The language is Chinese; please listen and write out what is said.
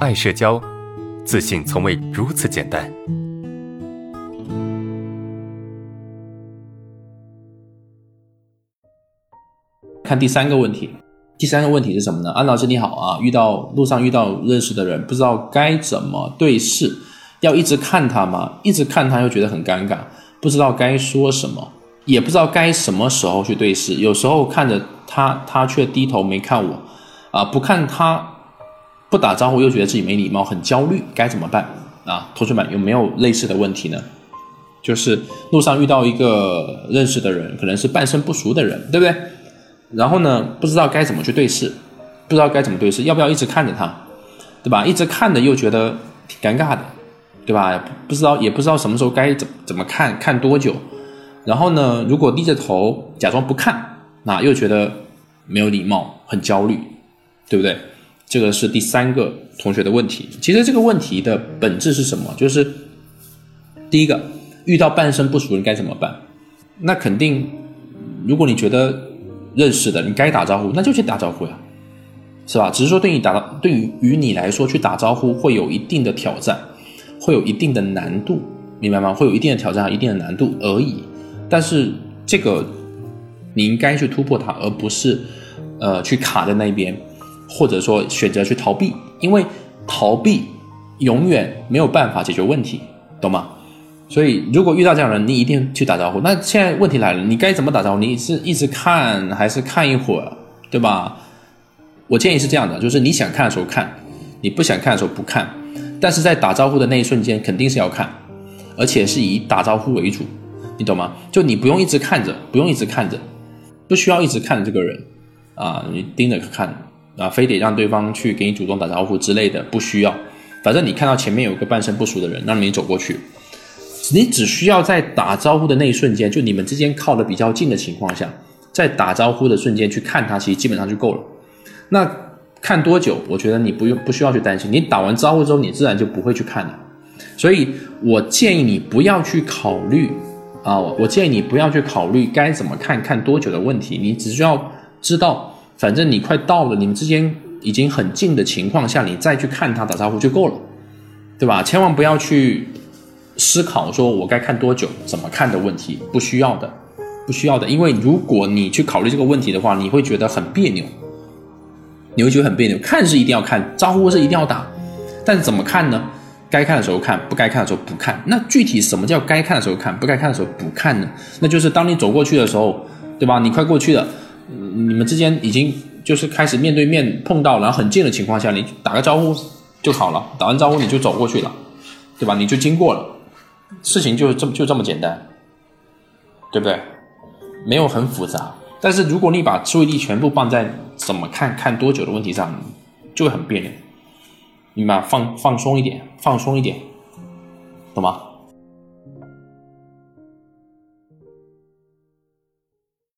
爱社交，自信从未如此简单。看第三个问题，第三个问题是什么呢？安老师你好啊，遇到路上遇到认识的人，不知道该怎么对视，要一直看他吗？一直看他又觉得很尴尬，不知道该说什么，也不知道该什么时候去对视。有时候看着他，他却低头没看我，啊，不看他，不打招呼又觉得自己没礼貌，很焦虑，该怎么办？啊，同学们有没有类似的问题呢？就是路上遇到一个认识的人，可能是半生不熟的人，对不对？然后呢，不知道该怎么去对视，不知道该怎么对视，要不要一直看着他，对吧？一直看着又觉得挺尴尬的，对吧？不知道也不知道什么时候该怎怎么看，看多久。然后呢，如果低着头假装不看，那又觉得没有礼貌，很焦虑，对不对？这个是第三个同学的问题。其实这个问题的本质是什么？就是第一个，遇到半生不熟人该怎么办？那肯定，如果你觉得。认识的，你该打招呼，那就去打招呼呀，是吧？只是说对你打，对于于你来说去打招呼会有一定的挑战，会有一定的难度，明白吗？会有一定的挑战一定的难度而已。但是这个你应该去突破它，而不是呃去卡在那边，或者说选择去逃避，因为逃避永远没有办法解决问题，懂吗？所以，如果遇到这样的人，你一定去打招呼。那现在问题来了，你该怎么打招呼？你是一直看，还是看一会儿，对吧？我建议是这样的，就是你想看的时候看，你不想看的时候不看。但是在打招呼的那一瞬间，肯定是要看，而且是以打招呼为主，你懂吗？就你不用一直看着，不用一直看着，不需要一直看着这个人啊，你盯着看啊，非得让对方去给你主动打招呼之类的，不需要。反正你看到前面有个半生不熟的人，让你走过去。你只需要在打招呼的那一瞬间，就你们之间靠的比较近的情况下，在打招呼的瞬间去看他，其实基本上就够了。那看多久？我觉得你不用不需要去担心。你打完招呼之后，你自然就不会去看了。所以我建议你不要去考虑啊，我建议你不要去考虑该怎么看看多久的问题。你只需要知道，反正你快到了，你们之间已经很近的情况下，你再去看他打招呼就够了，对吧？千万不要去。思考说，我该看多久，怎么看的问题，不需要的，不需要的。因为如果你去考虑这个问题的话，你会觉得很别扭，你会觉得很别扭。看是一定要看，招呼是一定要打，但是怎么看呢？该看的时候看，不该看的时候不看。那具体什么叫该看的时候看，不该看的时候不看呢？那就是当你走过去的时候，对吧？你快过去了，你们之间已经就是开始面对面碰到，然后很近的情况下，你打个招呼就好了。打完招呼你就走过去了，对吧？你就经过了。事情就这么就这么简单，对不对？没有很复杂。但是如果你把注意力全部放在怎么看看多久的问题上，就会很别扭。你把放放松一点，放松一点，懂吗？